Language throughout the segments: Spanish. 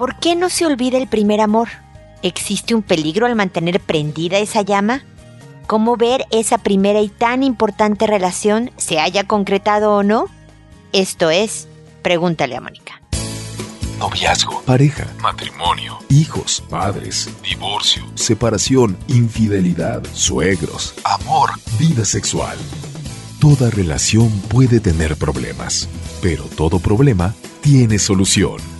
¿Por qué no se olvida el primer amor? ¿Existe un peligro al mantener prendida esa llama? ¿Cómo ver esa primera y tan importante relación, se haya concretado o no? Esto es, pregúntale a Mónica. Noviazgo, pareja, matrimonio, hijos, padres, divorcio, separación, infidelidad, suegros, amor, vida sexual. Toda relación puede tener problemas, pero todo problema tiene solución.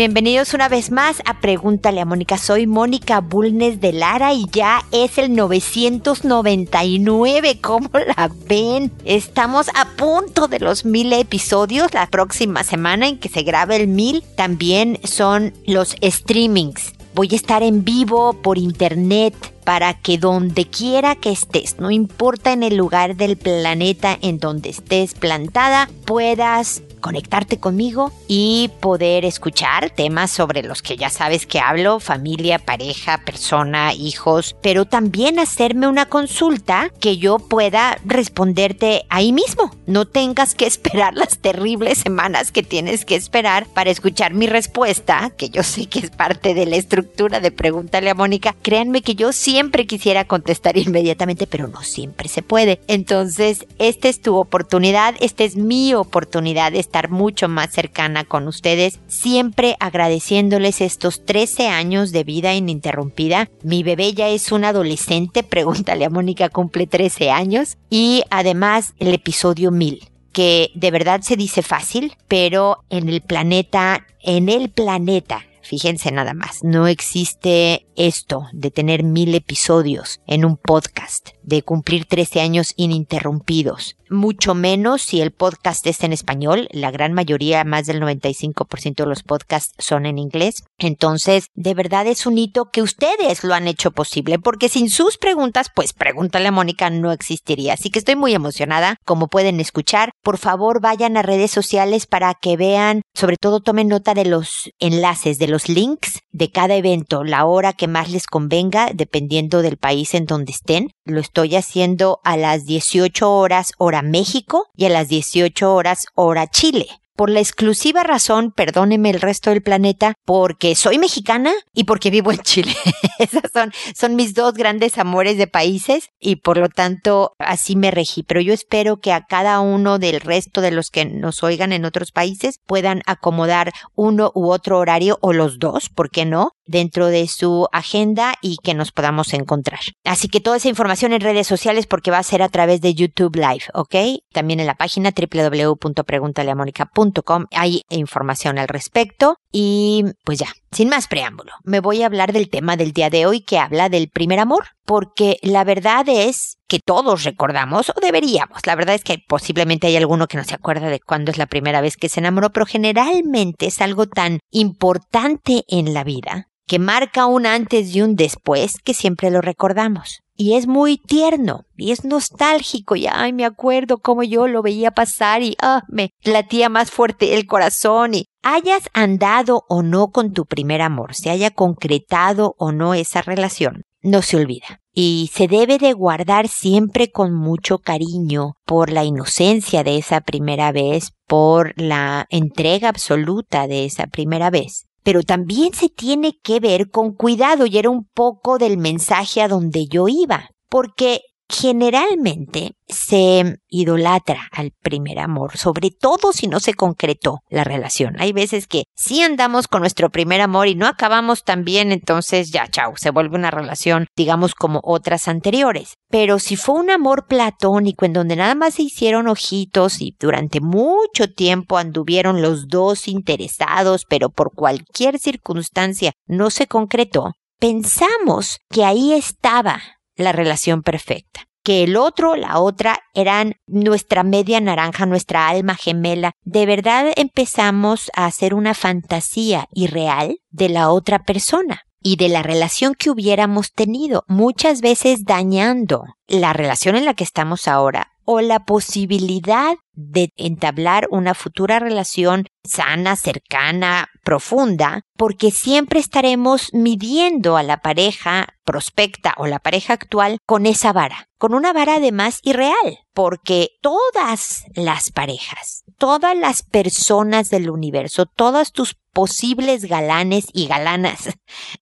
Bienvenidos una vez más a Pregúntale a Mónica. Soy Mónica Bulnes de Lara y ya es el 999. ¿Cómo la ven? Estamos a punto de los mil episodios. La próxima semana en que se grabe el mil también son los streamings. Voy a estar en vivo por internet para que donde quiera que estés, no importa en el lugar del planeta en donde estés plantada, puedas conectarte conmigo y poder escuchar temas sobre los que ya sabes que hablo, familia, pareja, persona, hijos, pero también hacerme una consulta que yo pueda responderte ahí mismo. No tengas que esperar las terribles semanas que tienes que esperar para escuchar mi respuesta, que yo sé que es parte de la estructura de Pregúntale a Mónica. Créanme que yo siempre quisiera contestar inmediatamente, pero no siempre se puede. Entonces, esta es tu oportunidad, esta es mi oportunidad estar mucho más cercana con ustedes, siempre agradeciéndoles estos 13 años de vida ininterrumpida. Mi bebé ya es un adolescente, pregúntale a Mónica, cumple 13 años. Y además el episodio 1000 que de verdad se dice fácil, pero en el planeta, en el planeta, fíjense nada más, no existe esto de tener mil episodios en un podcast, de cumplir 13 años ininterrumpidos, mucho menos si el podcast es en español, la gran mayoría, más del 95% de los podcasts son en inglés. Entonces, de verdad es un hito que ustedes lo han hecho posible, porque sin sus preguntas, pues pregúntale a Mónica no existiría. Así que estoy muy emocionada, como pueden escuchar. Por favor, vayan a redes sociales para que vean, sobre todo tomen nota de los enlaces, de los links de cada evento, la hora que más les convenga, dependiendo del país en donde estén. Lo estoy haciendo a las 18 horas hora México y a las 18 horas hora Chile por la exclusiva razón, perdóneme el resto del planeta, porque soy mexicana y porque vivo en Chile. Esas son, son mis dos grandes amores de países y por lo tanto así me regí. Pero yo espero que a cada uno del resto de los que nos oigan en otros países puedan acomodar uno u otro horario o los dos, ¿por qué no? Dentro de su agenda y que nos podamos encontrar. Así que toda esa información en redes sociales porque va a ser a través de YouTube Live, ¿ok? También en la página www.preguntaleamónica.com hay información al respecto y pues ya, sin más preámbulo, me voy a hablar del tema del día de hoy que habla del primer amor, porque la verdad es que todos recordamos, o deberíamos, la verdad es que posiblemente hay alguno que no se acuerda de cuándo es la primera vez que se enamoró, pero generalmente es algo tan importante en la vida que marca un antes y un después que siempre lo recordamos. Y es muy tierno y es nostálgico y ay, me acuerdo cómo yo lo veía pasar y ah, me latía más fuerte el corazón y hayas andado o no con tu primer amor, se haya concretado o no esa relación, no se olvida. Y se debe de guardar siempre con mucho cariño por la inocencia de esa primera vez, por la entrega absoluta de esa primera vez pero también se tiene que ver con cuidado y era un poco del mensaje a donde yo iba, porque generalmente se idolatra al primer amor, sobre todo si no se concretó la relación. Hay veces que sí andamos con nuestro primer amor y no acabamos tan bien, entonces ya, chao, se vuelve una relación, digamos, como otras anteriores. Pero si fue un amor platónico en donde nada más se hicieron ojitos y durante mucho tiempo anduvieron los dos interesados, pero por cualquier circunstancia no se concretó, pensamos que ahí estaba la relación perfecta que el otro, la otra, eran nuestra media naranja, nuestra alma gemela. De verdad empezamos a hacer una fantasía irreal de la otra persona y de la relación que hubiéramos tenido, muchas veces dañando la relación en la que estamos ahora o la posibilidad de entablar una futura relación sana, cercana, profunda, porque siempre estaremos midiendo a la pareja prospecta o la pareja actual con esa vara, con una vara además irreal, porque todas las parejas, todas las personas del universo, todas tus posibles galanes y galanas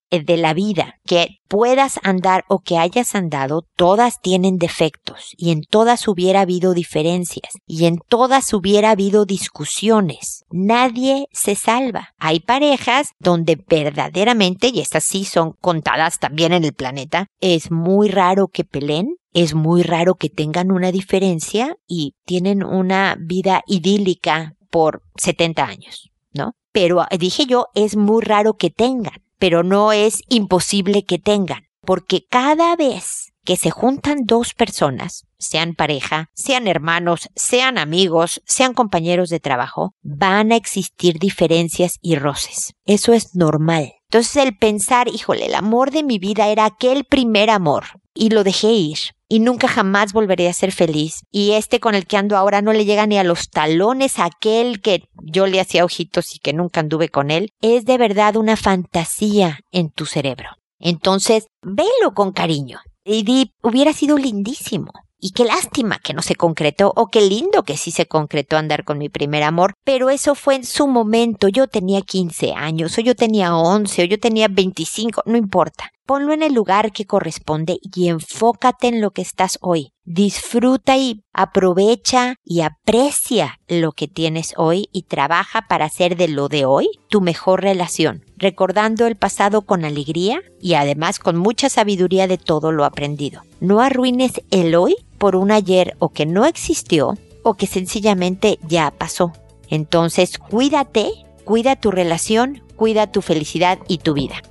de la vida que puedas andar o que hayas andado, todas tienen defectos y en todas hubiera habido diferencias y en todas hubiera habido discusiones. Nadie se salva. Hay parejas donde verdaderamente, y estas sí son contadas también en el planeta, es muy raro que peleen, es muy raro que tengan una diferencia y tienen una vida idílica por 70 años, ¿no? Pero dije yo, es muy raro que tengan, pero no es imposible que tengan, porque cada vez que se juntan dos personas, sean pareja, sean hermanos, sean amigos, sean compañeros de trabajo, van a existir diferencias y roces. Eso es normal. Entonces el pensar, híjole, el amor de mi vida era aquel primer amor y lo dejé ir y nunca jamás volveré a ser feliz. Y este con el que ando ahora no le llega ni a los talones a aquel que yo le hacía ojitos y que nunca anduve con él. Es de verdad una fantasía en tu cerebro. Entonces, velo con cariño. Y hubiera sido lindísimo. Y qué lástima que no se concretó, o qué lindo que sí se concretó andar con mi primer amor, pero eso fue en su momento. Yo tenía 15 años, o yo tenía 11, o yo tenía 25, no importa. Ponlo en el lugar que corresponde y enfócate en lo que estás hoy. Disfruta y aprovecha y aprecia lo que tienes hoy y trabaja para hacer de lo de hoy tu mejor relación, recordando el pasado con alegría y además con mucha sabiduría de todo lo aprendido. No arruines el hoy por un ayer o que no existió o que sencillamente ya pasó. Entonces cuídate, cuida tu relación, cuida tu felicidad y tu vida.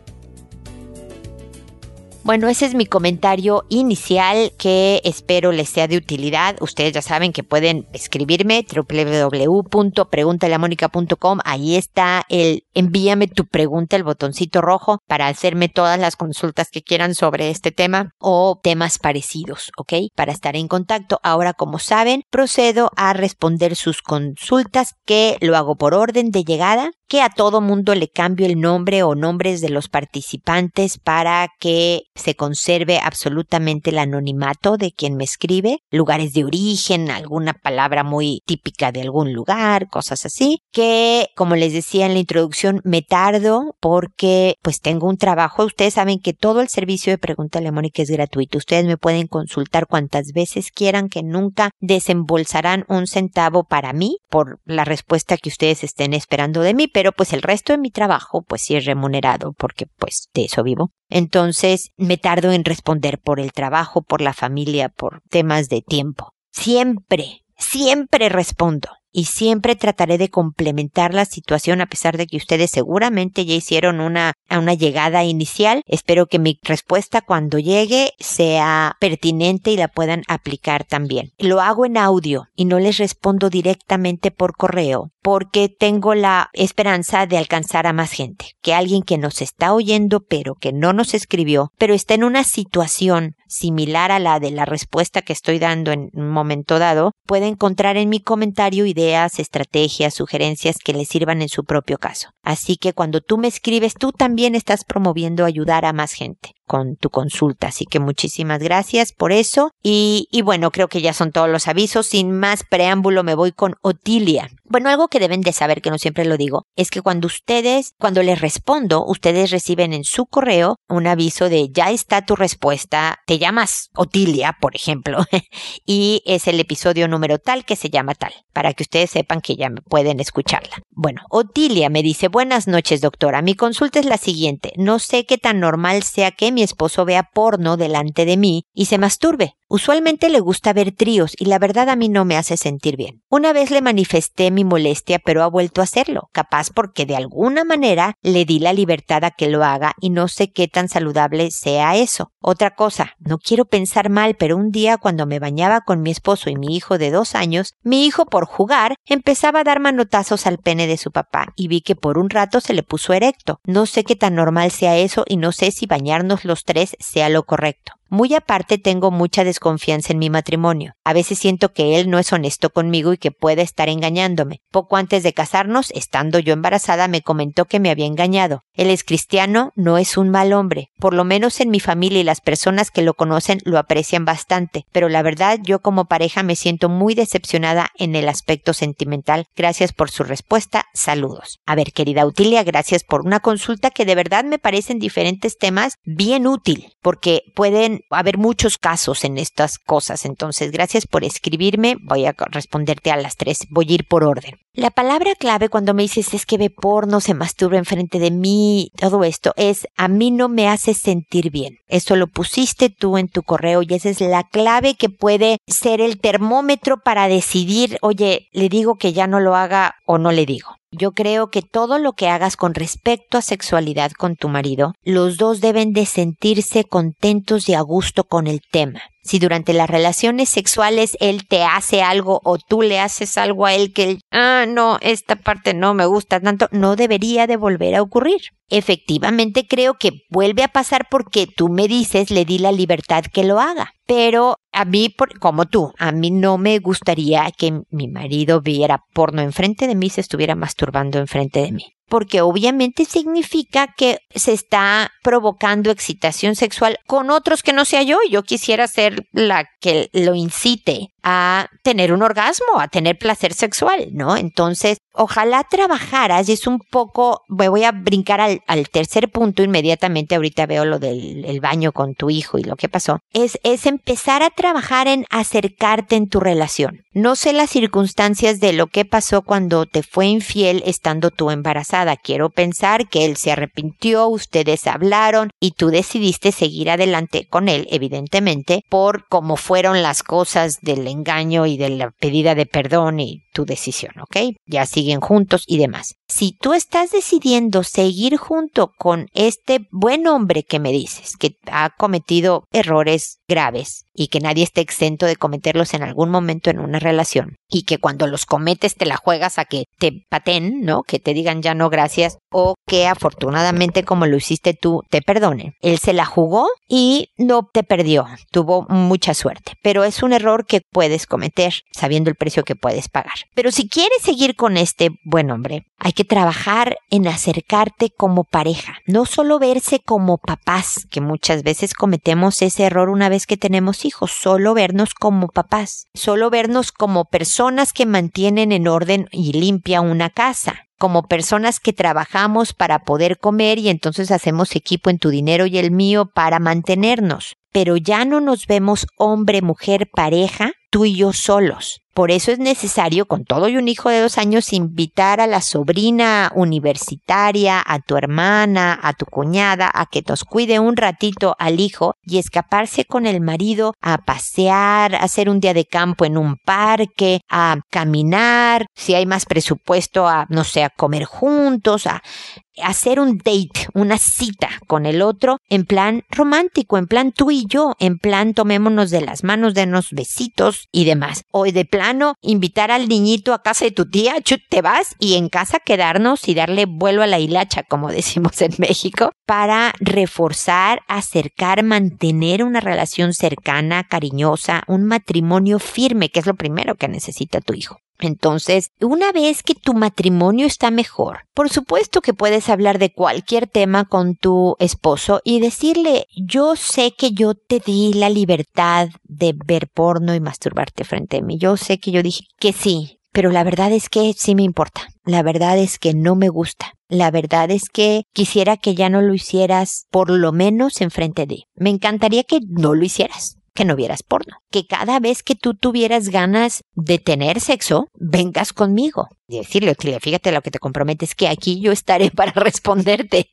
Bueno, ese es mi comentario inicial que espero les sea de utilidad. Ustedes ya saben que pueden escribirme www.preguntalamónica.com. Ahí está el envíame tu pregunta, el botoncito rojo para hacerme todas las consultas que quieran sobre este tema o temas parecidos, ¿ok? Para estar en contacto. Ahora, como saben, procedo a responder sus consultas que lo hago por orden de llegada que a todo mundo le cambio el nombre o nombres de los participantes para que se conserve absolutamente el anonimato de quien me escribe, lugares de origen, alguna palabra muy típica de algún lugar, cosas así, que como les decía en la introducción me tardo porque pues tengo un trabajo, ustedes saben que todo el servicio de Pregunta Mónica es gratuito, ustedes me pueden consultar cuantas veces quieran que nunca desembolsarán un centavo para mí por la respuesta que ustedes estén esperando de mí, pero pues el resto de mi trabajo pues sí es remunerado porque pues de eso vivo. Entonces me tardo en responder por el trabajo, por la familia, por temas de tiempo. Siempre, siempre respondo y siempre trataré de complementar la situación a pesar de que ustedes seguramente ya hicieron una, una llegada inicial. Espero que mi respuesta cuando llegue sea pertinente y la puedan aplicar también. Lo hago en audio y no les respondo directamente por correo porque tengo la esperanza de alcanzar a más gente, que alguien que nos está oyendo pero que no nos escribió, pero está en una situación similar a la de la respuesta que estoy dando en un momento dado, puede encontrar en mi comentario ideas, estrategias, sugerencias que le sirvan en su propio caso. Así que cuando tú me escribes, tú también estás promoviendo ayudar a más gente con tu consulta. Así que muchísimas gracias por eso. Y, y bueno, creo que ya son todos los avisos. Sin más preámbulo, me voy con Otilia. Bueno, algo que deben de saber, que no siempre lo digo, es que cuando ustedes, cuando les respondo, ustedes reciben en su correo un aviso de ya está tu respuesta, te llamas Otilia, por ejemplo, y es el episodio número tal que se llama tal, para que ustedes sepan que ya pueden escucharla. Bueno, Otilia me dice, buenas noches doctora, mi consulta es la siguiente, no sé qué tan normal sea que mi esposo vea porno delante de mí y se masturbe. Usualmente le gusta ver tríos y la verdad a mí no me hace sentir bien. Una vez le manifesté mi molestia, pero ha vuelto a hacerlo, capaz porque de alguna manera le di la libertad a que lo haga y no sé qué tan saludable sea eso. Otra cosa, no quiero pensar mal, pero un día cuando me bañaba con mi esposo y mi hijo de dos años, mi hijo por jugar empezaba a dar manotazos al pene de su papá y vi que por un rato se le puso erecto. No sé qué tan normal sea eso y no sé si bañarnos los tres sea lo correcto. Muy aparte, tengo mucha desconfianza en mi matrimonio. A veces siento que él no es honesto conmigo y que puede estar engañándome. Poco antes de casarnos, estando yo embarazada, me comentó que me había engañado. Él es cristiano, no es un mal hombre. Por lo menos en mi familia y las personas que lo conocen lo aprecian bastante. Pero la verdad, yo como pareja me siento muy decepcionada en el aspecto sentimental. Gracias por su respuesta. Saludos. A ver, querida Utilia, gracias por una consulta que de verdad me parecen diferentes temas bien útil, porque pueden haber muchos casos en estas cosas. Entonces, gracias por escribirme. Voy a responderte a las tres. Voy a ir por orden. La palabra clave cuando me dices es que ve porno, se masturba enfrente de mí, todo esto es a mí no me hace sentir bien. Eso lo pusiste tú en tu correo y esa es la clave que puede ser el termómetro para decidir, oye, le digo que ya no lo haga o no le digo. Yo creo que todo lo que hagas con respecto a sexualidad con tu marido, los dos deben de sentirse contentos y a gusto con el tema. Si durante las relaciones sexuales él te hace algo o tú le haces algo a él que él, ah, no, esta parte no me gusta tanto, no debería de volver a ocurrir. Efectivamente creo que vuelve a pasar porque tú me dices, le di la libertad que lo haga. Pero a mí, como tú, a mí no me gustaría que mi marido viera porno enfrente de mí, se estuviera masturbando enfrente de mí porque obviamente significa que se está provocando excitación sexual con otros que no sea yo. Y yo quisiera ser la que lo incite a tener un orgasmo, a tener placer sexual, ¿no? Entonces, ojalá trabajaras, y es un poco, voy a brincar al, tercer punto inmediatamente, ahorita veo lo del baño con tu hijo y lo que pasó, es, es empezar a trabajar en acercarte en tu relación. No sé las circunstancias de lo que pasó cuando te fue infiel estando tú embarazada. Quiero pensar que él se arrepintió, ustedes hablaron y tú decidiste seguir adelante con él, evidentemente, por cómo fueron las cosas del engaño y de la pedida de perdón y tu decisión, ¿ok? Ya siguen juntos y demás. Si tú estás decidiendo seguir junto con este buen hombre que me dices, que ha cometido errores graves y que nadie está exento de cometerlos en algún momento en una relación, y que cuando los cometes te la juegas a que te paten, ¿no? Que te digan ya no gracias, o que afortunadamente como lo hiciste tú, te perdone. Él se la jugó y no te perdió, tuvo mucha suerte, pero es un error que puedes cometer sabiendo el precio que puedes pagar. Pero si quieres seguir con este buen hombre, hay que trabajar en acercarte como pareja, no solo verse como papás, que muchas veces cometemos ese error una vez que tenemos hijos, solo vernos como papás, solo vernos como personas que mantienen en orden y limpia una casa como personas que trabajamos para poder comer y entonces hacemos equipo en tu dinero y el mío para mantenernos. Pero ya no nos vemos hombre, mujer, pareja, tú y yo solos. Por eso es necesario, con todo y un hijo de dos años, invitar a la sobrina universitaria, a tu hermana, a tu cuñada, a que nos cuide un ratito al hijo y escaparse con el marido a pasear, a hacer un día de campo en un parque, a caminar, si hay más presupuesto, a, no sé, a comer juntos, a hacer un date, una cita con el otro en plan romántico, en plan tú y yo, en plan tomémonos de las manos, denos besitos y demás. O de plano, invitar al niñito a casa de tu tía, te vas y en casa quedarnos y darle vuelo a la hilacha, como decimos en México, para reforzar, acercar, mantener una relación cercana, cariñosa, un matrimonio firme, que es lo primero que necesita tu hijo. Entonces, una vez que tu matrimonio está mejor, por supuesto que puedes hablar de cualquier tema con tu esposo y decirle, yo sé que yo te di la libertad de ver porno y masturbarte frente a mí. Yo sé que yo dije que sí, pero la verdad es que sí me importa. La verdad es que no me gusta. La verdad es que quisiera que ya no lo hicieras por lo menos enfrente de. Me encantaría que no lo hicieras que no vieras porno. Que cada vez que tú tuvieras ganas de tener sexo, vengas conmigo. Decirle, fíjate lo que te comprometes, que aquí yo estaré para responderte.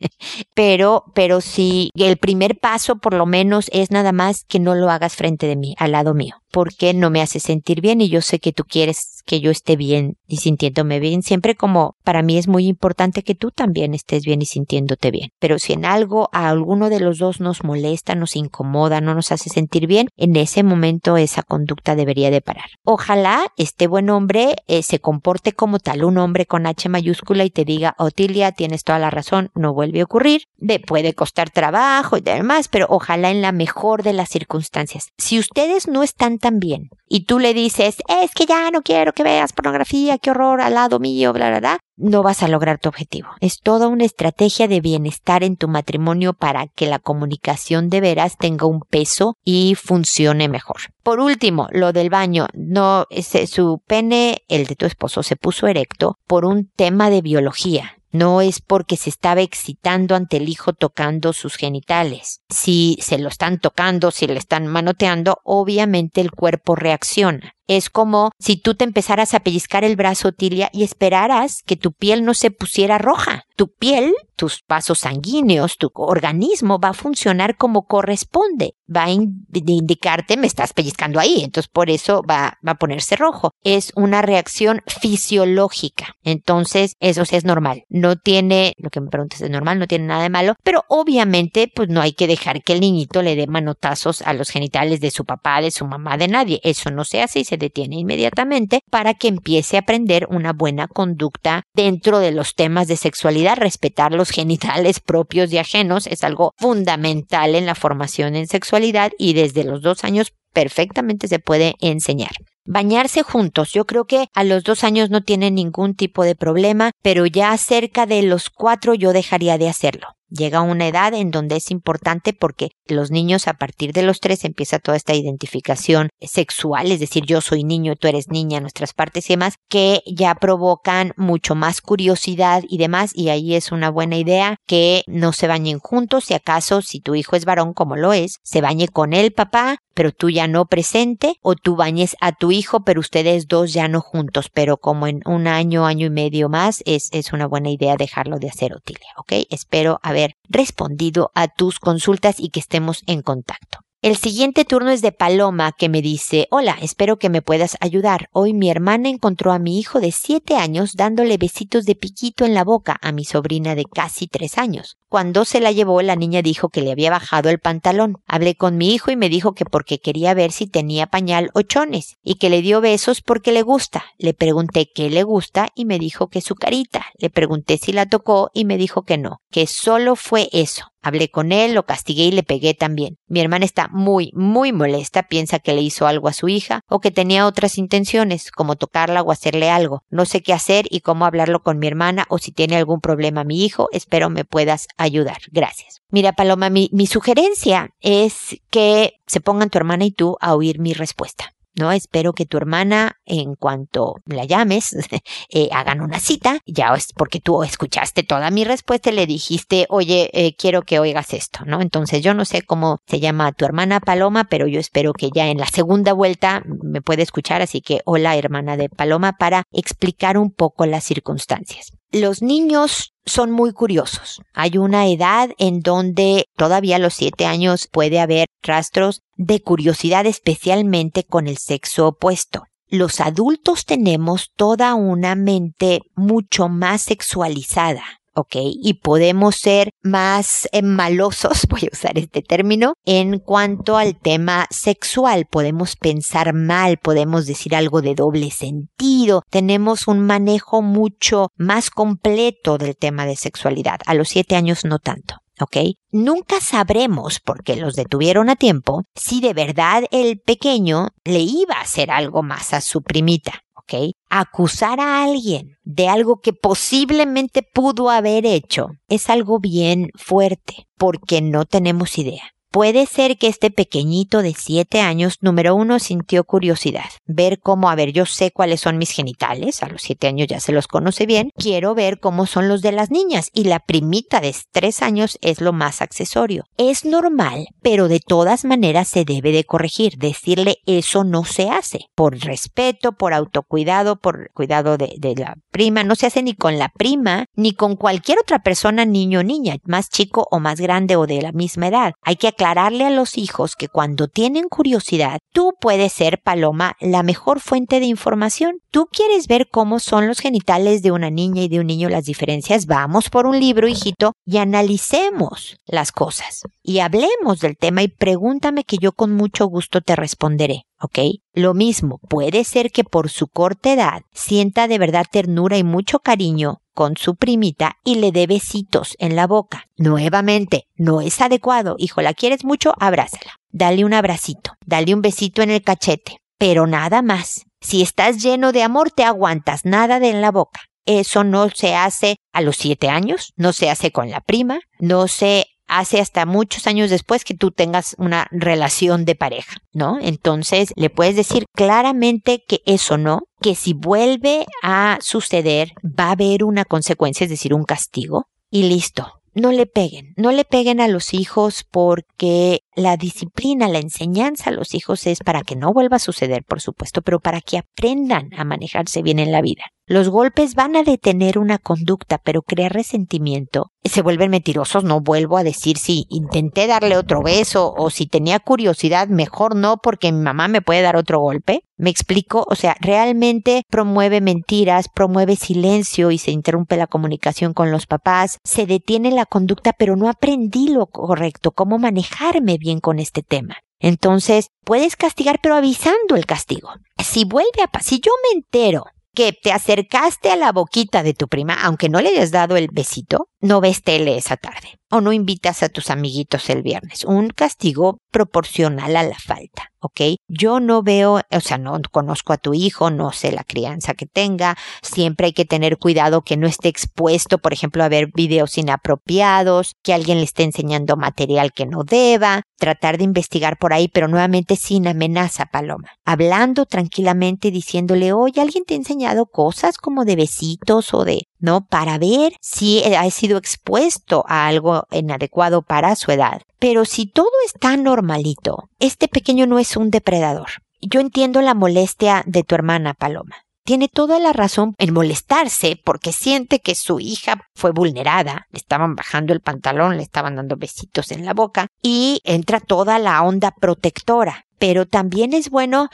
Pero, pero si el primer paso por lo menos es nada más que no lo hagas frente de mí, al lado mío, porque no me hace sentir bien y yo sé que tú quieres que yo esté bien y sintiéndome bien, siempre como para mí es muy importante que tú también estés bien y sintiéndote bien. Pero si en algo a alguno de los dos nos molesta, nos incomoda, no nos hace sentir bien, en ese momento esa conducta debería de parar. Ojalá este buen hombre eh, se comporte como tal, un hombre con H mayúscula y te diga, Otilia, tienes toda la razón, no vuelve a ocurrir, puede costar trabajo y demás, pero ojalá en la mejor de las circunstancias. Si ustedes no están tan bien y tú le dices, es que ya no quiero que veas pornografía, qué horror al lado mío, bla, bla, bla, no vas a lograr tu objetivo. Es toda una estrategia de bienestar en tu matrimonio para que la comunicación de veras tenga un peso y funcione mejor. Por último, lo del baño. No, ese, su pene, el de tu esposo, se puso erecto por un tema de biología. No es porque se estaba excitando ante el hijo tocando sus genitales. Si se lo están tocando, si le están manoteando, obviamente el cuerpo reacciona. Es como si tú te empezaras a pellizcar el brazo, Tilia, y esperaras que tu piel no se pusiera roja. Tu piel, tus vasos sanguíneos, tu organismo va a funcionar como corresponde. Va a indicarte, me estás pellizcando ahí, entonces por eso va, va a ponerse rojo. Es una reacción fisiológica. Entonces, eso sí es normal. No tiene, lo que me preguntas es normal, no tiene nada de malo, pero obviamente, pues no hay que dejar que el niñito le dé manotazos a los genitales de su papá, de su mamá, de nadie. Eso no se hace y se detiene inmediatamente para que empiece a aprender una buena conducta dentro de los temas de sexualidad. Respetar los genitales propios y ajenos es algo fundamental en la formación en sexualidad y desde los dos años perfectamente se puede enseñar. Bañarse juntos, yo creo que a los dos años no tiene ningún tipo de problema, pero ya cerca de los cuatro yo dejaría de hacerlo. Llega una edad en donde es importante porque los niños a partir de los tres empieza toda esta identificación sexual, es decir, yo soy niño, tú eres niña, nuestras partes y demás, que ya provocan mucho más curiosidad y demás, y ahí es una buena idea que no se bañen juntos, si acaso, si tu hijo es varón como lo es, se bañe con el papá, pero tú ya no presente, o tú bañes a tu hijo, pero ustedes dos ya no juntos, pero como en un año, año y medio más, es, es una buena idea dejarlo de hacer, Otilia, ¿ok? Espero respondido a tus consultas y que estemos en contacto. El siguiente turno es de Paloma que me dice, hola, espero que me puedas ayudar. Hoy mi hermana encontró a mi hijo de siete años dándole besitos de piquito en la boca a mi sobrina de casi tres años. Cuando se la llevó, la niña dijo que le había bajado el pantalón. Hablé con mi hijo y me dijo que porque quería ver si tenía pañal o chones y que le dio besos porque le gusta. Le pregunté qué le gusta y me dijo que su carita. Le pregunté si la tocó y me dijo que no, que solo fue eso. Hablé con él, lo castigué y le pegué también. Mi hermana está muy, muy molesta, piensa que le hizo algo a su hija o que tenía otras intenciones, como tocarla o hacerle algo. No sé qué hacer y cómo hablarlo con mi hermana o si tiene algún problema mi hijo, espero me puedas ayudar. Gracias. Mira, Paloma, mi, mi sugerencia es que se pongan tu hermana y tú a oír mi respuesta. ¿No? Espero que tu hermana, en cuanto la llames, eh, hagan una cita, ya es porque tú escuchaste toda mi respuesta y le dijiste, oye, eh, quiero que oigas esto, ¿no? Entonces yo no sé cómo se llama tu hermana Paloma, pero yo espero que ya en la segunda vuelta me puede escuchar, así que hola hermana de Paloma para explicar un poco las circunstancias. Los niños son muy curiosos. Hay una edad en donde todavía a los siete años puede haber rastros de curiosidad especialmente con el sexo opuesto. Los adultos tenemos toda una mente mucho más sexualizada. ¿ok? Y podemos ser más eh, malosos, voy a usar este término, en cuanto al tema sexual. Podemos pensar mal, podemos decir algo de doble sentido, tenemos un manejo mucho más completo del tema de sexualidad. A los siete años no tanto. ¿Ok? Nunca sabremos, porque los detuvieron a tiempo, si de verdad el pequeño le iba a hacer algo más a su primita. ¿ok? Acusar a alguien de algo que posiblemente pudo haber hecho es algo bien fuerte, porque no tenemos idea. Puede ser que este pequeñito de siete años, número uno, sintió curiosidad. Ver cómo, a ver, yo sé cuáles son mis genitales, a los siete años ya se los conoce bien, quiero ver cómo son los de las niñas y la primita de tres años es lo más accesorio. Es normal, pero de todas maneras se debe de corregir, decirle eso no se hace, por respeto, por autocuidado, por cuidado de, de la prima, no se hace ni con la prima, ni con cualquier otra persona, niño o niña, más chico o más grande o de la misma edad. Hay que aclararle a los hijos que cuando tienen curiosidad, tú puedes ser, Paloma, la mejor fuente de información. Tú quieres ver cómo son los genitales de una niña y de un niño, las diferencias. Vamos por un libro, hijito, y analicemos las cosas. Y hablemos del tema y pregúntame que yo con mucho gusto te responderé. ¿Ok? Lo mismo, puede ser que por su corta edad sienta de verdad ternura y mucho cariño con su primita y le dé besitos en la boca. Nuevamente, no es adecuado. Hijo, ¿la quieres mucho? Abrázala. Dale un abracito. Dale un besito en el cachete. Pero nada más. Si estás lleno de amor, te aguantas. Nada de en la boca. Eso no se hace a los siete años, no se hace con la prima, no se hace hasta muchos años después que tú tengas una relación de pareja, ¿no? Entonces le puedes decir claramente que eso no, que si vuelve a suceder va a haber una consecuencia, es decir, un castigo, y listo. No le peguen, no le peguen a los hijos porque la disciplina, la enseñanza a los hijos es para que no vuelva a suceder, por supuesto, pero para que aprendan a manejarse bien en la vida. Los golpes van a detener una conducta, pero crear resentimiento. Se vuelven mentirosos, no vuelvo a decir si intenté darle otro beso o si tenía curiosidad, mejor no porque mi mamá me puede dar otro golpe. ¿Me explico? O sea, realmente promueve mentiras, promueve silencio y se interrumpe la comunicación con los papás, se detiene la conducta, pero no aprendí lo correcto, cómo manejarme bien con este tema. Entonces, puedes castigar, pero avisando el castigo. Si vuelve a pasar, si yo me entero que te acercaste a la boquita de tu prima, aunque no le hayas dado el besito, no ves tele esa tarde o no invitas a tus amiguitos el viernes. Un castigo proporcional a la falta, ¿ok? Yo no veo, o sea, no conozco a tu hijo, no sé la crianza que tenga, siempre hay que tener cuidado que no esté expuesto, por ejemplo, a ver videos inapropiados, que alguien le esté enseñando material que no deba, tratar de investigar por ahí, pero nuevamente sin amenaza, Paloma. Hablando tranquilamente, diciéndole, oye, ¿alguien te ha enseñado cosas como de besitos o de ¿no? Para ver si ha sido expuesto a algo inadecuado para su edad. Pero si todo está normalito, este pequeño no es un depredador. Yo entiendo la molestia de tu hermana Paloma. Tiene toda la razón en molestarse porque siente que su hija fue vulnerada, le estaban bajando el pantalón, le estaban dando besitos en la boca y entra toda la onda protectora. Pero también es bueno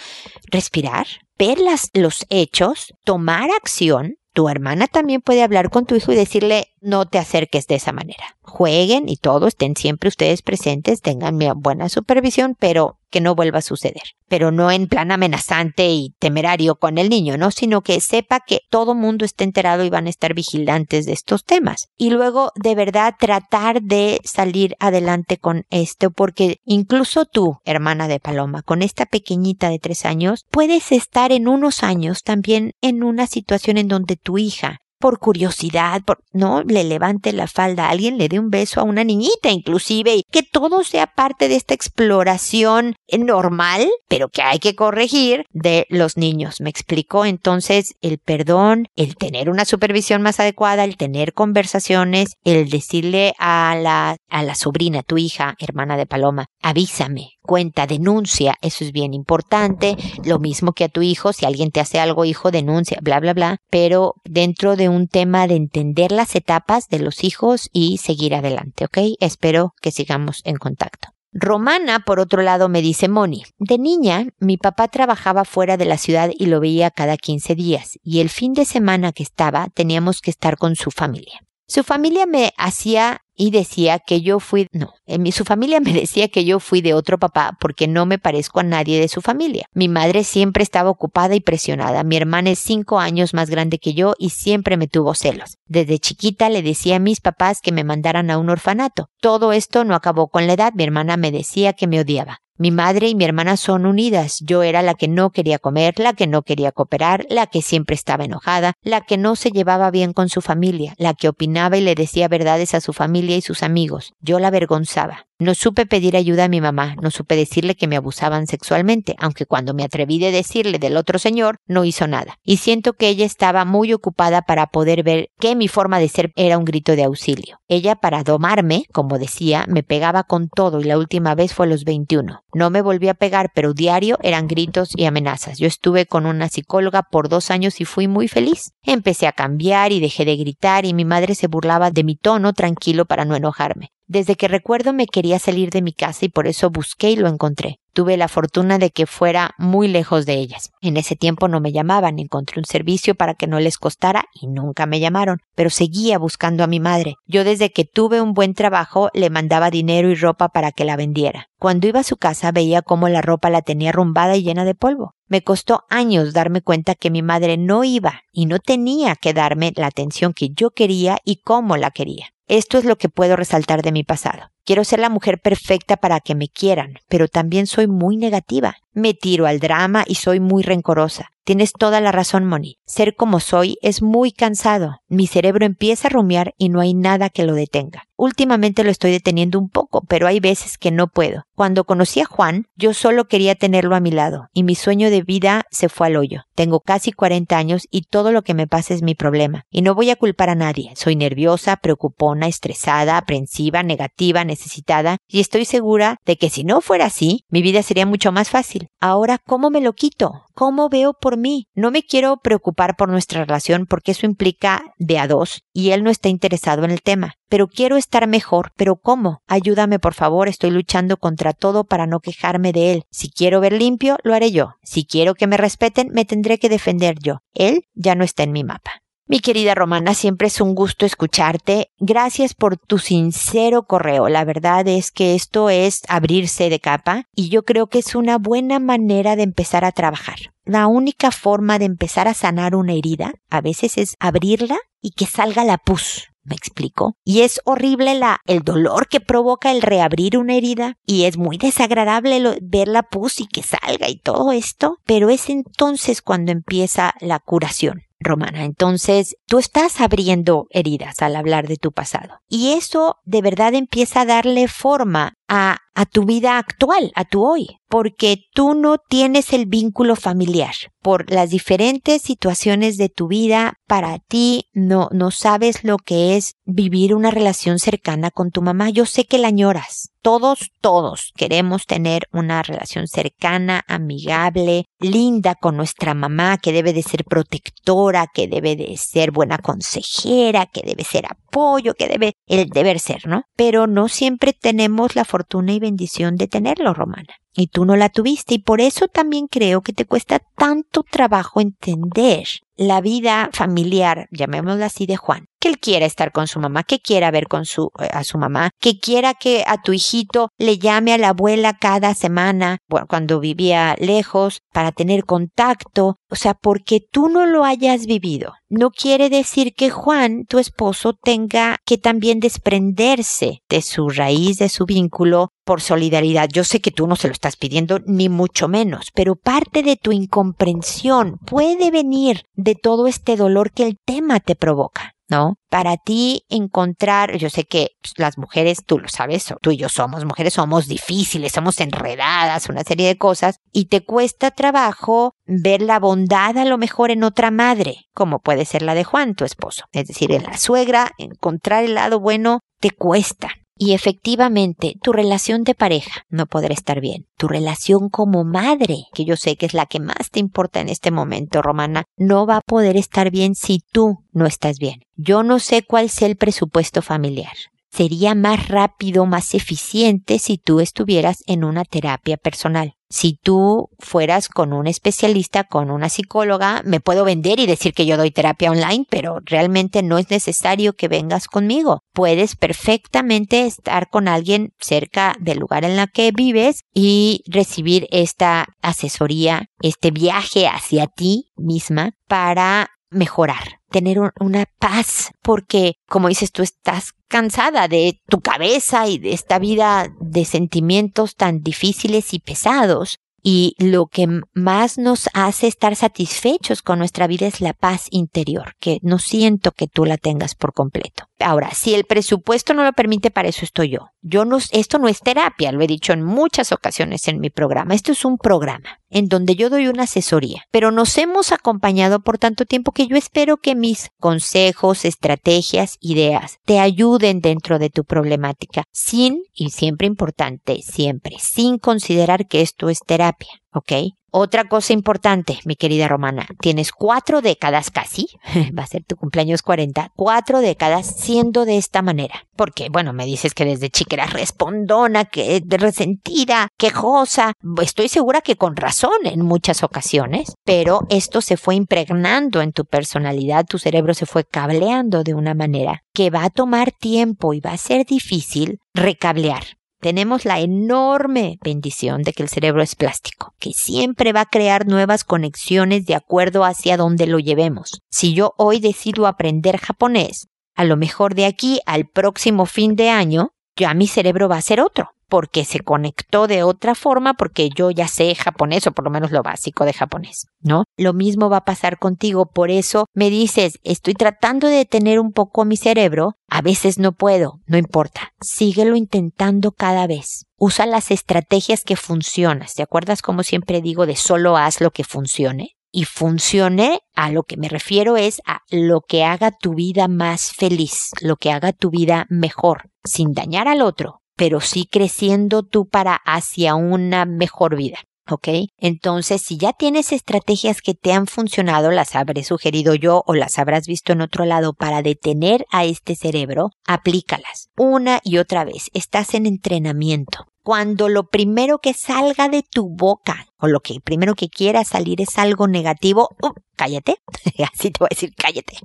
respirar, ver los hechos, tomar acción tu hermana también puede hablar con tu hijo y decirle, no te acerques de esa manera. Jueguen y todo, estén siempre ustedes presentes, tengan buena supervisión, pero que no vuelva a suceder. Pero no en plan amenazante y temerario con el niño, ¿no? Sino que sepa que todo mundo está enterado y van a estar vigilantes de estos temas. Y luego, de verdad, tratar de salir adelante con esto, porque incluso tú, hermana de Paloma, con esta pequeñita de tres años, puedes estar en unos años también en una situación en donde tu hija por curiosidad, por, no, le levante la falda alguien, le dé un beso a una niñita inclusive, y que todo sea parte de esta exploración normal, pero que hay que corregir de los niños. ¿Me explico? Entonces, el perdón, el tener una supervisión más adecuada, el tener conversaciones, el decirle a la, a la sobrina, tu hija, hermana de Paloma, avísame, cuenta, denuncia, eso es bien importante, lo mismo que a tu hijo, si alguien te hace algo, hijo, denuncia, bla, bla, bla, pero dentro de un tema de entender las etapas de los hijos y seguir adelante, ¿ok? Espero que sigamos en contacto. Romana, por otro lado, me dice Moni, de niña, mi papá trabajaba fuera de la ciudad y lo veía cada 15 días, y el fin de semana que estaba teníamos que estar con su familia. Su familia me hacía y decía que yo fui, no, mi, su familia me decía que yo fui de otro papá porque no me parezco a nadie de su familia. Mi madre siempre estaba ocupada y presionada. Mi hermana es cinco años más grande que yo y siempre me tuvo celos. Desde chiquita le decía a mis papás que me mandaran a un orfanato. Todo esto no acabó con la edad. Mi hermana me decía que me odiaba. Mi madre y mi hermana son unidas. Yo era la que no quería comer, la que no quería cooperar, la que siempre estaba enojada, la que no se llevaba bien con su familia, la que opinaba y le decía verdades a su familia y sus amigos. Yo la avergonzaba. No supe pedir ayuda a mi mamá, no supe decirle que me abusaban sexualmente, aunque cuando me atreví de decirle del otro señor, no hizo nada. Y siento que ella estaba muy ocupada para poder ver que mi forma de ser era un grito de auxilio. Ella, para domarme, como decía, me pegaba con todo y la última vez fue a los 21. No me volví a pegar, pero diario eran gritos y amenazas. Yo estuve con una psicóloga por dos años y fui muy feliz. Empecé a cambiar y dejé de gritar y mi madre se burlaba de mi tono tranquilo para no enojarme. Desde que recuerdo me quería salir de mi casa y por eso busqué y lo encontré. Tuve la fortuna de que fuera muy lejos de ellas. En ese tiempo no me llamaban, encontré un servicio para que no les costara y nunca me llamaron, pero seguía buscando a mi madre. Yo desde que tuve un buen trabajo le mandaba dinero y ropa para que la vendiera. Cuando iba a su casa veía cómo la ropa la tenía rumbada y llena de polvo. Me costó años darme cuenta que mi madre no iba y no tenía que darme la atención que yo quería y cómo la quería. Esto es lo que puedo resaltar de mi pasado. Quiero ser la mujer perfecta para que me quieran, pero también soy muy negativa. Me tiro al drama y soy muy rencorosa. Tienes toda la razón, Moni. Ser como soy es muy cansado. Mi cerebro empieza a rumiar y no hay nada que lo detenga. Últimamente lo estoy deteniendo un poco, pero hay veces que no puedo. Cuando conocí a Juan, yo solo quería tenerlo a mi lado, y mi sueño de vida se fue al hoyo. Tengo casi 40 años y todo lo que me pasa es mi problema. Y no voy a culpar a nadie. Soy nerviosa, preocupona, estresada, aprensiva, negativa, necesitada, y estoy segura de que si no fuera así, mi vida sería mucho más fácil. Ahora, ¿cómo me lo quito? ¿Cómo veo por mí? No me quiero preocupar por nuestra relación porque eso implica de a dos y él no está interesado en el tema. Pero quiero estar mejor, pero ¿cómo? Ayúdame por favor, estoy luchando contra todo para no quejarme de él. Si quiero ver limpio, lo haré yo. Si quiero que me respeten, me tendré que defender yo. Él ya no está en mi mapa. Mi querida Romana, siempre es un gusto escucharte. Gracias por tu sincero correo. La verdad es que esto es abrirse de capa y yo creo que es una buena manera de empezar a trabajar. La única forma de empezar a sanar una herida a veces es abrirla y que salga la pus. ¿Me explico? Y es horrible la, el dolor que provoca el reabrir una herida y es muy desagradable ver la pus y que salga y todo esto, pero es entonces cuando empieza la curación romana. Entonces, tú estás abriendo heridas al hablar de tu pasado. Y eso de verdad empieza a darle forma a, a tu vida actual, a tu hoy, porque tú no tienes el vínculo familiar. Por las diferentes situaciones de tu vida, para ti no, no sabes lo que es vivir una relación cercana con tu mamá. Yo sé que la añoras. Todos, todos queremos tener una relación cercana, amigable, linda con nuestra mamá, que debe de ser protectora, que debe de ser buena consejera, que debe ser apoyo, que debe el deber ser, ¿no? Pero no siempre tenemos la fortuna y bendición de tenerlo, Romana. Y tú no la tuviste y por eso también creo que te cuesta tanto trabajo entender la vida familiar, llamémosla así, de Juan. Que él quiera estar con su mamá, que quiera ver con su, eh, a su mamá, que quiera que a tu hijito le llame a la abuela cada semana, cuando vivía lejos, para tener contacto. O sea, porque tú no lo hayas vivido, no quiere decir que Juan, tu esposo, tenga que también desprenderse de su raíz, de su vínculo por solidaridad. Yo sé que tú no se lo estás pidiendo, ni mucho menos, pero parte de tu incomprensión puede venir de todo este dolor que el tema te provoca. ¿No? Para ti encontrar, yo sé que pues, las mujeres, tú lo sabes, tú y yo somos mujeres, somos difíciles, somos enredadas, una serie de cosas, y te cuesta trabajo ver la bondad a lo mejor en otra madre, como puede ser la de Juan, tu esposo. Es decir, en la suegra, encontrar el lado bueno te cuesta. Y efectivamente, tu relación de pareja no podrá estar bien. Tu relación como madre, que yo sé que es la que más te importa en este momento, Romana, no va a poder estar bien si tú no estás bien. Yo no sé cuál sea el presupuesto familiar. Sería más rápido, más eficiente si tú estuvieras en una terapia personal si tú fueras con un especialista, con una psicóloga, me puedo vender y decir que yo doy terapia online, pero realmente no es necesario que vengas conmigo. Puedes perfectamente estar con alguien cerca del lugar en la que vives y recibir esta asesoría, este viaje hacia ti misma para mejorar, tener una paz, porque como dices, tú estás cansada de tu cabeza y de esta vida de sentimientos tan difíciles y pesados. Y lo que más nos hace estar satisfechos con nuestra vida es la paz interior, que no siento que tú la tengas por completo. Ahora, si el presupuesto no lo permite, para eso estoy yo. Yo no, esto no es terapia, lo he dicho en muchas ocasiones en mi programa. Esto es un programa en donde yo doy una asesoría, pero nos hemos acompañado por tanto tiempo que yo espero que mis consejos, estrategias, ideas te ayuden dentro de tu problemática, sin, y siempre importante, siempre, sin considerar que esto es terapia. ¿ok? Otra cosa importante, mi querida Romana, tienes cuatro décadas casi, va a ser tu cumpleaños 40, cuatro décadas siendo de esta manera. Porque, bueno, me dices que desde chica eras respondona, que resentida, quejosa. Estoy segura que con razón en muchas ocasiones, pero esto se fue impregnando en tu personalidad, tu cerebro se fue cableando de una manera que va a tomar tiempo y va a ser difícil recablear tenemos la enorme bendición de que el cerebro es plástico, que siempre va a crear nuevas conexiones de acuerdo hacia donde lo llevemos. Si yo hoy decido aprender japonés, a lo mejor de aquí al próximo fin de año, ya mi cerebro va a ser otro porque se conectó de otra forma, porque yo ya sé japonés, o por lo menos lo básico de japonés, ¿no? Lo mismo va a pasar contigo, por eso me dices, estoy tratando de detener un poco mi cerebro, a veces no puedo, no importa, síguelo intentando cada vez. Usa las estrategias que funcionan. ¿Te acuerdas como siempre digo de solo haz lo que funcione? y funcione, a lo que me refiero es a lo que haga tu vida más feliz, lo que haga tu vida mejor, sin dañar al otro, pero sí creciendo tú para hacia una mejor vida. ¿Ok? Entonces, si ya tienes estrategias que te han funcionado, las habré sugerido yo o las habrás visto en otro lado para detener a este cerebro, aplícalas una y otra vez. Estás en entrenamiento. Cuando lo primero que salga de tu boca o lo que primero que quiera salir es algo negativo, uh, cállate. Así te voy a decir, cállate.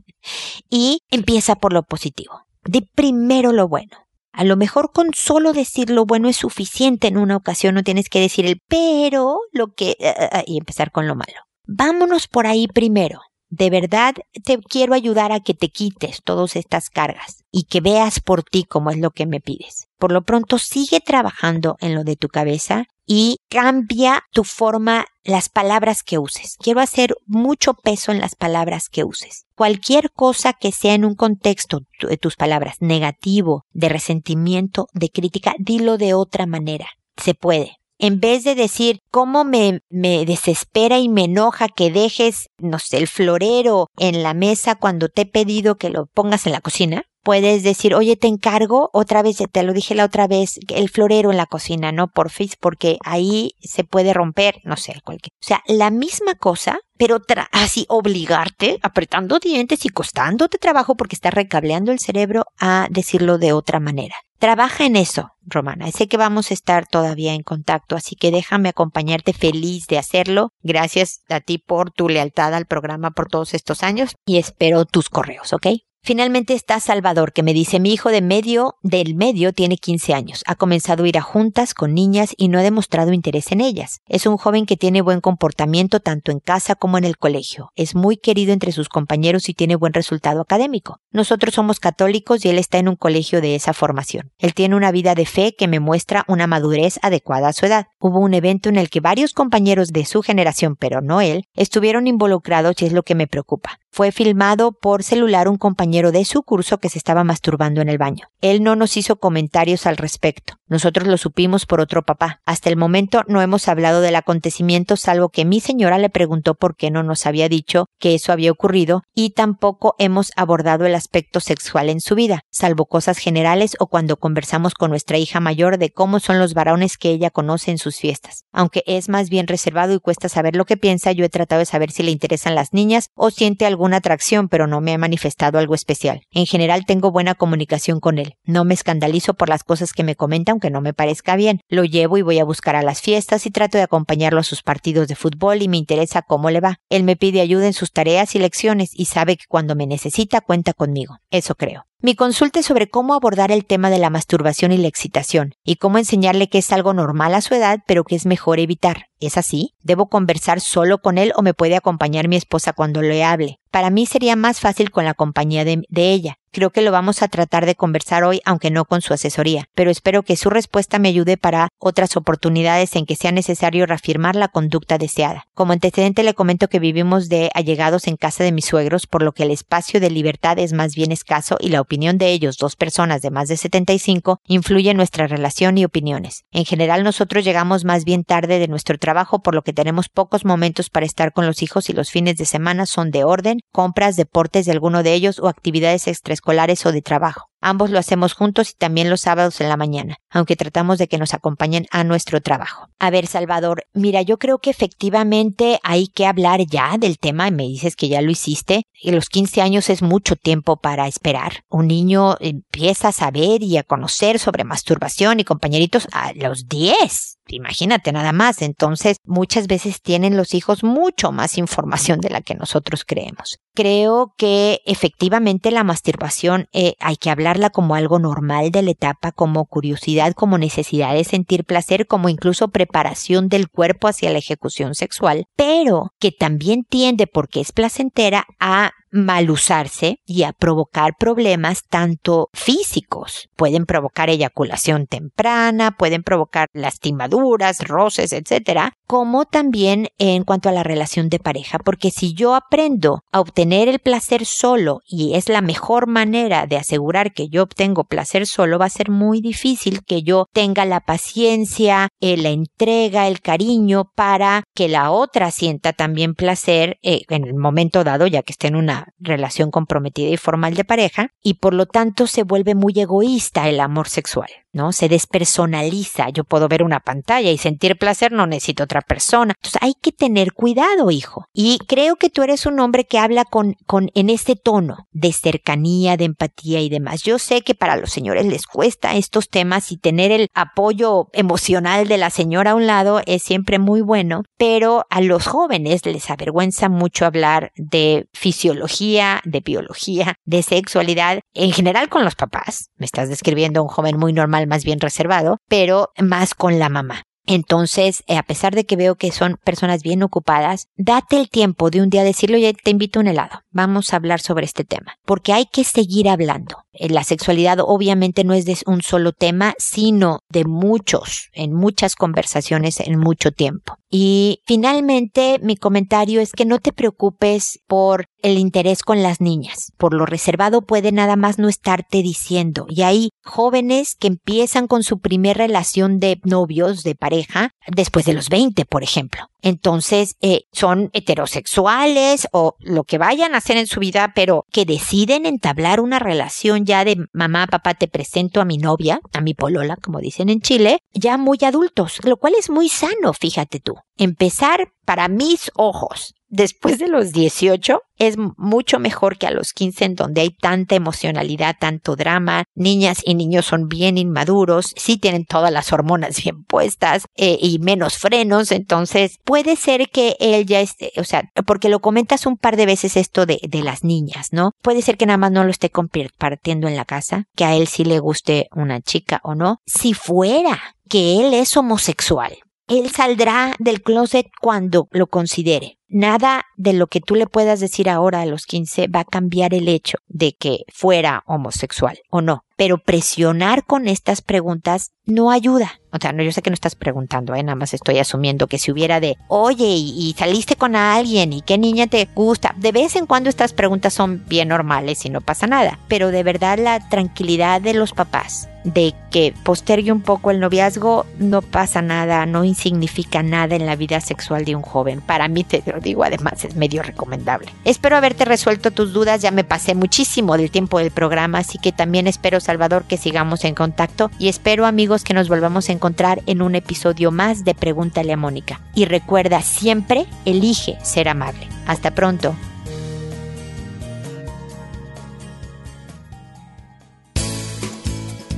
Y empieza por lo positivo. Di primero lo bueno. A lo mejor con solo decir lo bueno es suficiente en una ocasión, no tienes que decir el pero, lo que... Eh, eh, y empezar con lo malo. Vámonos por ahí primero. De verdad te quiero ayudar a que te quites todas estas cargas y que veas por ti como es lo que me pides. Por lo pronto sigue trabajando en lo de tu cabeza y cambia tu forma, las palabras que uses. Quiero hacer mucho peso en las palabras que uses. Cualquier cosa que sea en un contexto de tus palabras negativo, de resentimiento, de crítica, dilo de otra manera. Se puede. En vez de decir cómo me, me desespera y me enoja que dejes, no sé, el florero en la mesa cuando te he pedido que lo pongas en la cocina, puedes decir, oye, te encargo, otra vez, te lo dije la otra vez, el florero en la cocina, ¿no? Por Face, porque ahí se puede romper, no sé, cualquier. O sea, la misma cosa, pero así obligarte, apretando dientes y costándote trabajo porque estás recableando el cerebro a decirlo de otra manera. Trabaja en eso, Romana. Sé que vamos a estar todavía en contacto, así que déjame acompañarte feliz de hacerlo. Gracias a ti por tu lealtad al programa por todos estos años y espero tus correos, ¿ok? Finalmente está Salvador, que me dice, mi hijo de medio, del medio, tiene 15 años. Ha comenzado a ir a juntas con niñas y no ha demostrado interés en ellas. Es un joven que tiene buen comportamiento tanto en casa como en el colegio. Es muy querido entre sus compañeros y tiene buen resultado académico. Nosotros somos católicos y él está en un colegio de esa formación. Él tiene una vida de fe que me muestra una madurez adecuada a su edad. Hubo un evento en el que varios compañeros de su generación, pero no él, estuvieron involucrados y es lo que me preocupa. Fue filmado por celular un compañero de su curso que se estaba masturbando en el baño. Él no nos hizo comentarios al respecto. Nosotros lo supimos por otro papá. Hasta el momento no hemos hablado del acontecimiento salvo que mi señora le preguntó por qué no nos había dicho que eso había ocurrido y tampoco hemos abordado el aspecto sexual en su vida, salvo cosas generales o cuando conversamos con nuestra hija mayor de cómo son los varones que ella conoce en sus fiestas. Aunque es más bien reservado y cuesta saber lo que piensa, yo he tratado de saber si le interesan las niñas o siente algún una atracción, pero no me ha manifestado algo especial. En general tengo buena comunicación con él. No me escandalizo por las cosas que me comenta, aunque no me parezca bien. Lo llevo y voy a buscar a las fiestas y trato de acompañarlo a sus partidos de fútbol y me interesa cómo le va. Él me pide ayuda en sus tareas y lecciones y sabe que cuando me necesita cuenta conmigo. Eso creo. Mi consulta es sobre cómo abordar el tema de la masturbación y la excitación, y cómo enseñarle que es algo normal a su edad, pero que es mejor evitar. ¿Es así? ¿Debo conversar solo con él o me puede acompañar mi esposa cuando le hable? Para mí sería más fácil con la compañía de, de ella. Creo que lo vamos a tratar de conversar hoy, aunque no con su asesoría, pero espero que su respuesta me ayude para otras oportunidades en que sea necesario reafirmar la conducta deseada. Como antecedente le comento que vivimos de allegados en casa de mis suegros, por lo que el espacio de libertad es más bien escaso y la opinión de ellos, dos personas de más de 75, influye en nuestra relación y opiniones. En general nosotros llegamos más bien tarde de nuestro trabajo, por lo que tenemos pocos momentos para estar con los hijos y los fines de semana son de orden, compras, deportes de alguno de ellos o actividades extraescolares o de trabajo. Ambos lo hacemos juntos y también los sábados en la mañana, aunque tratamos de que nos acompañen a nuestro trabajo. A ver, Salvador, mira, yo creo que efectivamente hay que hablar ya del tema, me dices que ya lo hiciste, y los 15 años es mucho tiempo para esperar. Un niño empieza a saber y a conocer sobre masturbación y compañeritos a los 10. Imagínate nada más. Entonces, muchas veces tienen los hijos mucho más información de la que nosotros creemos. Creo que efectivamente la masturbación eh, hay que como algo normal de la etapa, como curiosidad, como necesidad de sentir placer, como incluso preparación del cuerpo hacia la ejecución sexual, pero que también tiende, porque es placentera, a mal usarse y a provocar problemas tanto físicos. Pueden provocar eyaculación temprana, pueden provocar lastimaduras, roces, etcétera, como también en cuanto a la relación de pareja, porque si yo aprendo a obtener el placer solo y es la mejor manera de asegurar que yo obtengo placer solo, va a ser muy difícil que yo tenga la paciencia, eh, la entrega, el cariño para que la otra sienta también placer eh, en el momento dado, ya que esté en una relación comprometida y formal de pareja, y por lo tanto se vuelve muy egoísta el amor sexual. ¿No? Se despersonaliza. Yo puedo ver una pantalla y sentir placer, no necesito otra persona. Entonces hay que tener cuidado, hijo. Y creo que tú eres un hombre que habla con, con, en este tono de cercanía, de empatía y demás. Yo sé que para los señores les cuesta estos temas y tener el apoyo emocional de la señora a un lado es siempre muy bueno, pero a los jóvenes les avergüenza mucho hablar de fisiología, de biología, de sexualidad, en general con los papás. Me estás describiendo un joven muy normal más bien reservado, pero más con la mamá. Entonces, eh, a pesar de que veo que son personas bien ocupadas, date el tiempo de un día decirle, oye, te invito a un helado. Vamos a hablar sobre este tema. Porque hay que seguir hablando. Eh, la sexualidad obviamente no es de un solo tema, sino de muchos, en muchas conversaciones, en mucho tiempo. Y finalmente, mi comentario es que no te preocupes por el interés con las niñas. Por lo reservado puede nada más no estarte diciendo. Y hay jóvenes que empiezan con su primer relación de novios, de pareja, después de los 20, por ejemplo. Entonces, eh, son heterosexuales o lo que vayan a hacer en su vida, pero que deciden entablar una relación ya de mamá, papá, te presento a mi novia, a mi polola, como dicen en Chile, ya muy adultos, lo cual es muy sano, fíjate tú. Empezar para mis ojos después de los 18 es mucho mejor que a los 15 en donde hay tanta emocionalidad, tanto drama, niñas y niños son bien inmaduros, sí tienen todas las hormonas bien puestas eh, y menos frenos, entonces puede ser que él ya esté, o sea, porque lo comentas un par de veces esto de, de las niñas, ¿no? Puede ser que nada más no lo esté compartiendo en la casa, que a él sí le guste una chica o no. Si fuera que él es homosexual, él saldrá del closet cuando lo considere. Nada de lo que tú le puedas decir ahora a los 15 va a cambiar el hecho de que fuera homosexual o no. Pero presionar con estas preguntas no ayuda. O sea, no, yo sé que no estás preguntando, ¿eh? nada más estoy asumiendo que si hubiera de, oye, y, saliste con alguien, y qué niña te gusta. De vez en cuando estas preguntas son bien normales y no pasa nada. Pero de verdad la tranquilidad de los papás de que postergue un poco el noviazgo no pasa nada, no insignifica nada en la vida sexual de un joven. Para mí te lo digo, además es medio recomendable. Espero haberte resuelto tus dudas, ya me pasé muchísimo del tiempo del programa, así que también espero, Salvador, que sigamos en contacto y espero, amigos, que nos volvamos a encontrar en un episodio más de Pregúntale a Mónica. Y recuerda, siempre elige ser amable. Hasta pronto.